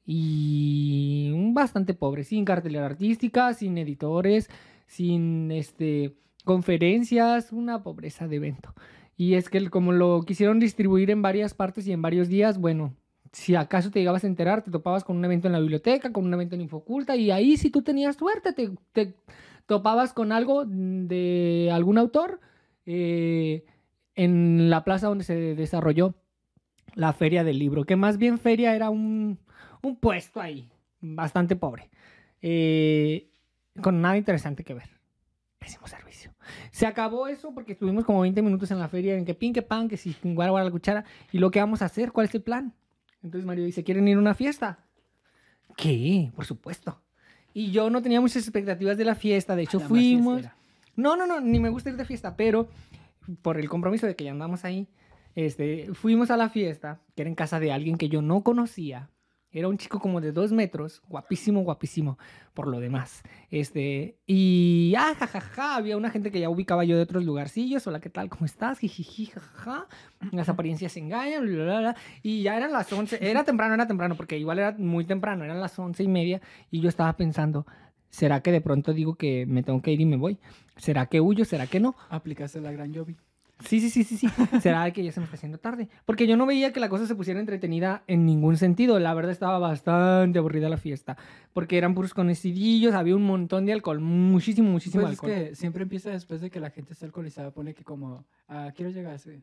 y bastante pobre, sin cartelera artística, sin editores, sin este conferencias, una pobreza de evento. Y es que como lo quisieron distribuir en varias partes y en varios días, bueno, si acaso te llegabas a enterar, te topabas con un evento en la biblioteca, con un evento en Infoculta, y ahí si tú tenías suerte, te, te topabas con algo de algún autor eh, en la plaza donde se desarrolló la feria del libro, que más bien feria era un, un puesto ahí, bastante pobre, eh, con nada interesante que ver. Pésimo servicio. Se acabó eso porque estuvimos como 20 minutos en la feria en que pin, que pan, que si guara, guara la cuchara. ¿Y lo que vamos a hacer? ¿Cuál es el plan? Entonces Mario dice, ¿quieren ir a una fiesta? ¿Qué? Por supuesto. Y yo no tenía muchas expectativas de la fiesta. De hecho, A la más fuimos... No, no, no, ni me gusta ir de fiesta, pero por el compromiso de que ya andamos ahí, este, fuimos a la fiesta, que era en casa de alguien que yo no conocía. Era un chico como de dos metros, guapísimo, guapísimo, por lo demás. Este, y, ah, jajaja, había una gente que ya ubicaba yo de otros lugarcillos. Hola, ¿qué tal? ¿Cómo estás? Jijiji, jajaja. Las apariencias se engañan, bla, bla, bla. Y ya eran las 11, era temprano, era temprano, porque igual era muy temprano, eran las once y media. Y yo estaba pensando, ¿será que de pronto digo que me tengo que ir y me voy? ¿Será que huyo? ¿Será que no? Aplicaste la gran Jovi. Sí, sí, sí, sí, sí. *laughs* ¿Será que ya se me está haciendo tarde? Porque yo no veía que la cosa se pusiera entretenida en ningún sentido. La verdad estaba bastante aburrida la fiesta. Porque eran puros conocidillos, había un montón de alcohol, muchísimo, muchísimo Pues es alcohol. que siempre empieza después de que la gente está alcoholizada. Pone que como, ah, quiero llegar así.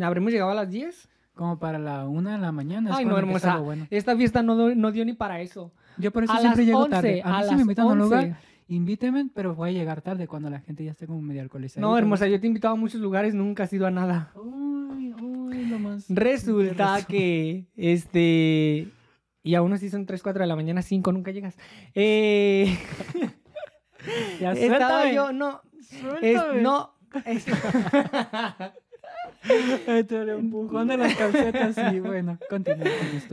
¿Habremos llegado a las 10? Como para la una de la mañana. es Ay, no, hermosa. bueno. Esta fiesta no, no dio ni para eso. Yo por eso A siempre las llego 11, tarde. A a mí si las me invitan a un 11. lugar, invíteme, pero voy a llegar tarde cuando la gente ya esté como medio alcoholizada. No, hermosa, yo te he invitado a muchos lugares, nunca has ido a nada. Uy, uy, lo más. Resulta que, este, y aún así son 3, 4 de la mañana, 5, nunca llegas. Eh, *laughs* Ya, estaba suéltame, yo, no, es, no, *laughs* es- Lo empujón de las calcetas y bueno, continúa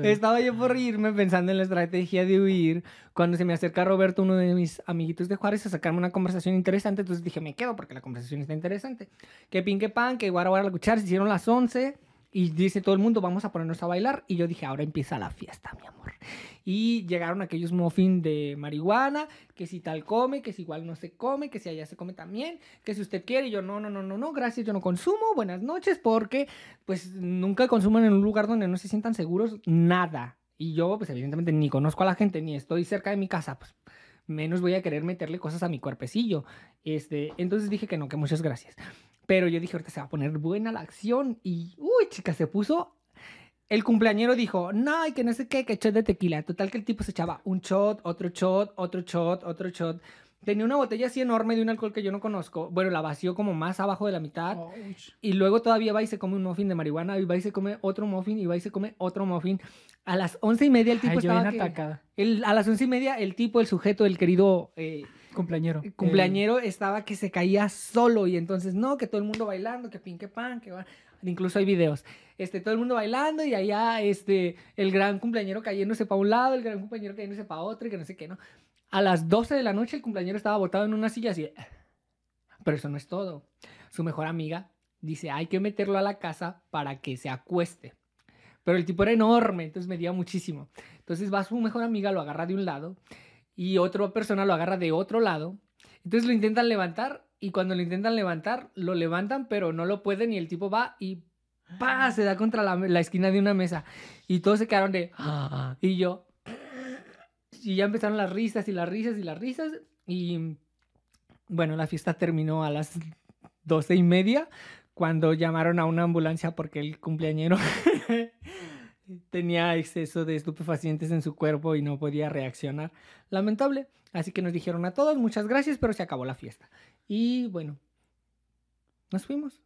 estaba yo por irme pensando en la estrategia de huir cuando se me acerca Roberto, uno de mis amiguitos de Juárez, a sacarme una conversación interesante. Entonces dije, me quedo porque la conversación está interesante. Que pin, que pan, que guara, guara, la cuchara, se hicieron las 11 y dice todo el mundo, vamos a ponernos a bailar. Y yo dije, ahora empieza la fiesta, mi amor. Y llegaron aquellos muffins de marihuana, que si tal come, que si igual no se come, que si allá se come también, que si usted quiere. Y yo, no, no, no, no, no, gracias, yo no consumo. Buenas noches, porque pues nunca consuman en un lugar donde no se sientan seguros nada. Y yo, pues evidentemente ni conozco a la gente, ni estoy cerca de mi casa, pues menos voy a querer meterle cosas a mi cuerpecillo. Este, entonces dije que no, que muchas gracias. Pero yo dije, ahorita se va a poner buena la acción. Y, uy, chica, se puso. El cumpleañero dijo, no, y que no sé qué, que shot de tequila. Total que el tipo se echaba un shot, otro shot, otro shot, otro shot. Tenía una botella así enorme de un alcohol que yo no conozco. Bueno, la vació como más abajo de la mitad. Y luego todavía va y se come un muffin de marihuana, y va y se come otro muffin, y va y se come otro muffin. A las once y media el tipo Ay, estaba... que- el- a las once y media el tipo, el sujeto, el querido eh, Cumpleañero. cumpleañero estaba que se caía solo y entonces no, que todo el mundo bailando, que pin, que pan, que va. Incluso hay videos. Este, todo el mundo bailando y allá este, el gran cumpleañero cayéndose para un lado, el gran cumpleañero cayéndose para otro y que no sé qué, ¿no? A las 12 de la noche el cumpleañero estaba botado en una silla así. Pero eso no es todo. Su mejor amiga dice, hay que meterlo a la casa para que se acueste. Pero el tipo era enorme, entonces medía muchísimo. Entonces va su mejor amiga, lo agarra de un lado y otra persona lo agarra de otro lado. Entonces lo intentan levantar y cuando lo intentan levantar, lo levantan, pero no lo pueden y el tipo va y ¡pa! se da contra la, esquina de una mesa. Y todos se quedaron de... Y yo... Y ya empezaron las risas y las risas y las risas. Y bueno, la fiesta terminó a las doce y media cuando llamaron a una ambulancia porque el cumpleañero *laughs* tenía exceso de estupefacientes en su cuerpo y no podía reaccionar. Lamentable. Así que nos dijeron a todos muchas gracias, pero se acabó la fiesta. Y bueno, nos fuimos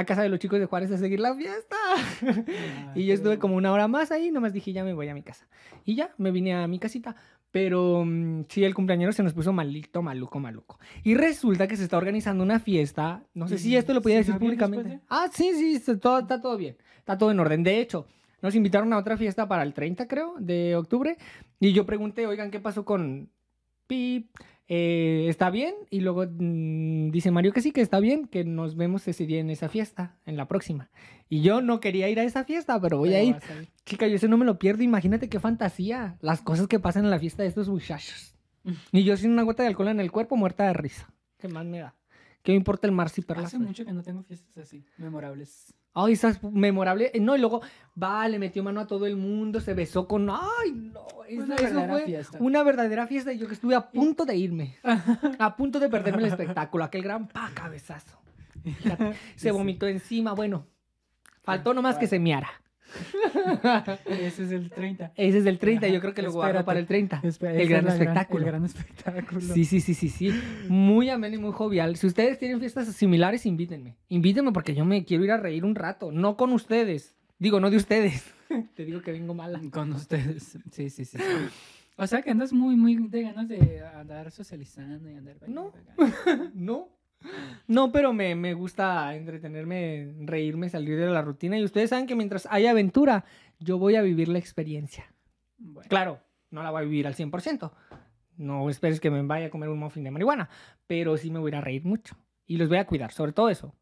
a casa de los chicos de Juárez a seguir la fiesta. *laughs* y yo estuve como una hora más ahí, nomás dije ya me voy a mi casa. Y ya, me vine a mi casita. Pero mm, sí, el cumpleañero se nos puso malito, maluco, maluco. Y resulta que se está organizando una fiesta. No sé si ¿Y esto lo podía decir públicamente. de? Ah, sí, sí, está todo, está todo bien. Está todo en orden. De hecho, nos invitaron a otra fiesta para el 30, creo, de octubre. Y yo pregunté, oigan, ¿qué pasó con Pip? Eh, ¿Está bien? Y luego mm, dice Mario que sí, que está bien, que nos vemos ese día en esa fiesta, en la próxima. Y yo no quería ir a esa fiesta, pero voy a ir. Chica, yo ese no me lo pierdo. Imagínate qué fantasía. Las cosas que pasan en la fiesta de estos muchachos. *laughs* Y yo sin una gota de alcohol en el cuerpo, muerta de risa. ¿Qué más me da? ¿Qué me importa el mar si perlas? Hace mucho que no tengo fiestas así, memorables. Ay, esa es memorable. Eh, No, y luego, va, le metió mano a todo el mundo, se besó con... Ay, no. Eso, Una verdadera fue fiesta. una verdadera fiesta y yo que estuve a punto de irme. A punto de perderme el espectáculo. Aquel gran pa cabezazo. *laughs* Se vomitó encima. Bueno, faltó nomás que se miara. *laughs* Ese es el 30. Ese es el 30, Ajá, yo creo que lo guardo para el 30. Espera, el gran es espectáculo. el gran espectáculo. Sí, sí, sí, sí, sí. Muy ameno y muy jovial. Si ustedes tienen fiestas similares, invítenme. Invítenme porque yo me quiero ir a reír un rato. No con ustedes. Digo, no de ustedes. *laughs* Te digo que vengo mala. Con ustedes. Sí, sí, sí. sí. O sea que andas muy, muy de ganas de andar socializando y andar. No. *laughs* No. No, pero me, me gusta entretenerme, reírme, salir de la rutina. Y ustedes saben que mientras haya aventura, yo voy a vivir la experiencia. Bueno, Claro, no la voy a vivir al 100%. No esperes que me vaya a comer un muffin de marihuana, pero sí me voy a reír mucho. Y los voy a cuidar, sobre todo eso.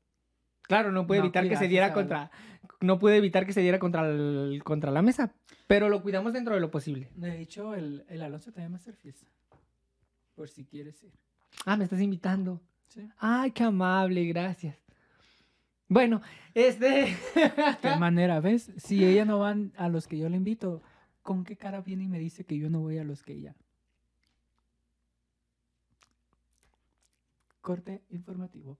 Claro, no puede No evitar que se diera ¿sabes? contra... No puede evitar que se diera contra, el- contra la mesa, pero lo cuidamos dentro de lo posible. de hecho, el, el Alonso también va a hacer fiesta. Por si quieres ir. Ah, me estás invitando. Sí. Ay, qué amable, gracias. Bueno, este... *laughs* ¿Qué manera, ves? Si ella no van a los que yo le invito, ¿con qué cara viene y me dice que yo no voy a los que ella? Corte informativo.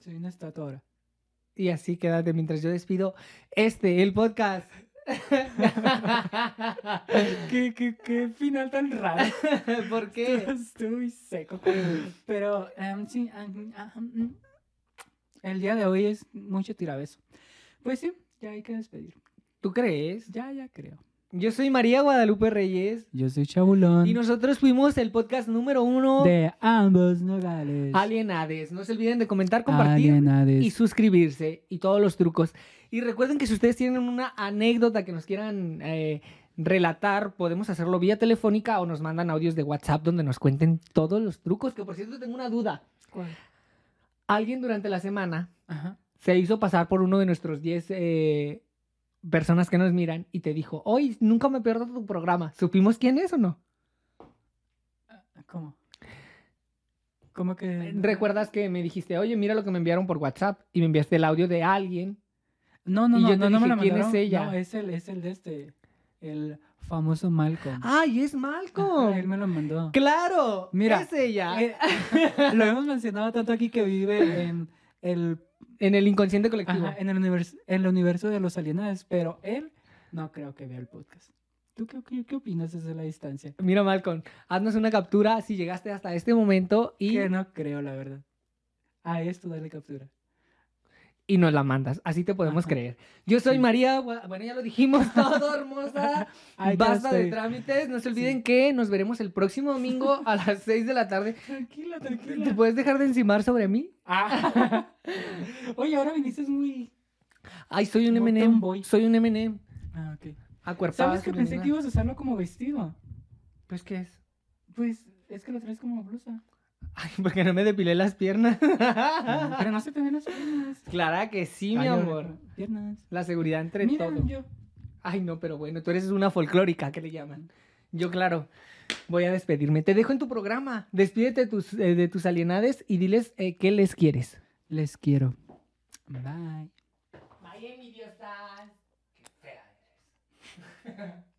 Soy una estatua ahora. Y así quédate mientras yo despido este, el podcast. *laughs* ¿Qué, qué, qué final tan raro. *laughs* ¿Por qué? Estoy seco. Pero em, sí, em, em, el día de hoy es mucho tirabeso. Pues sí, ya hay que despedir. ¿Tú crees? Ya, ya creo. Yo soy María Guadalupe Reyes. Yo soy Chabulón. Y nosotros fuimos el podcast número uno de ambos nogales. Alienades. No se olviden de comentar, compartir y suscribirse y todos los trucos. Y recuerden que si ustedes tienen una anécdota que nos quieran eh, relatar, podemos hacerlo vía telefónica o nos mandan audios de WhatsApp donde nos cuenten todos los trucos. Que por cierto tengo una duda. ¿Cuál? Alguien durante la semana se hizo pasar por uno de nuestros 10 eh, personas que nos miran y te dijo, hoy nunca me pierdo tu programa. ¿Supimos quién es o no? ¿Cómo? ¿Cómo que...? ¿Recuerdas que me dijiste, oye, mira lo que me enviaron por WhatsApp? Y me enviaste el audio de alguien. No, no, no, no, me ¿quién es ella? No, es el, es el de este, el famoso Malcolm. ¡Ay, es Malcolm! él me lo mandó. ¡Claro! Mira. Es ella. Eh, *laughs* lo hemos mencionado tanto aquí que vive en el en el inconsciente colectivo. en, el universo, en el universo de los alienados, pero él no creo que vea el podcast. ¿Tú qué, qué, opinas desde la distancia? Mira, Malcolm, haznos una captura si llegaste hasta este momento y... Que no creo, la verdad. A esto dale captura y nos la mandas. Así te podemos creer. Yo soy María, bueno, ya lo dijimos *laughs* todo, hermosa. *laughs* Basta de trámites. No se olviden que nos veremos el próximo domingo *laughs* a las 6 de la tarde. Tranquila, tranquila. ¿Te puedes dejar de encimar sobre mí? Ah. Oye, ahora viniste muy... Ay, soy un M&M. Soy un M&M. Ah, ok. Acuerpado. ¿Sabes que pensé que ibas a usarlo como vestido? Pues, ¿qué es? Pues, es que lo traes como blusa. Ay, *laughs* porque no me depilé las piernas. pero no se te ven las piernas. Clara que sí, mi amor. Piernas. La seguridad entre Mira, todo. Yo. Ay, no, pero bueno, tú eres una folclórica, que le llaman. Yo, claro, voy a despedirme. Te dejo en tu programa. Despídete de tus, eh, de tus alienades y diles eh, qué les quieres. Les quiero. Bye. Bye, mi diosa. Qué fea eres. *laughs*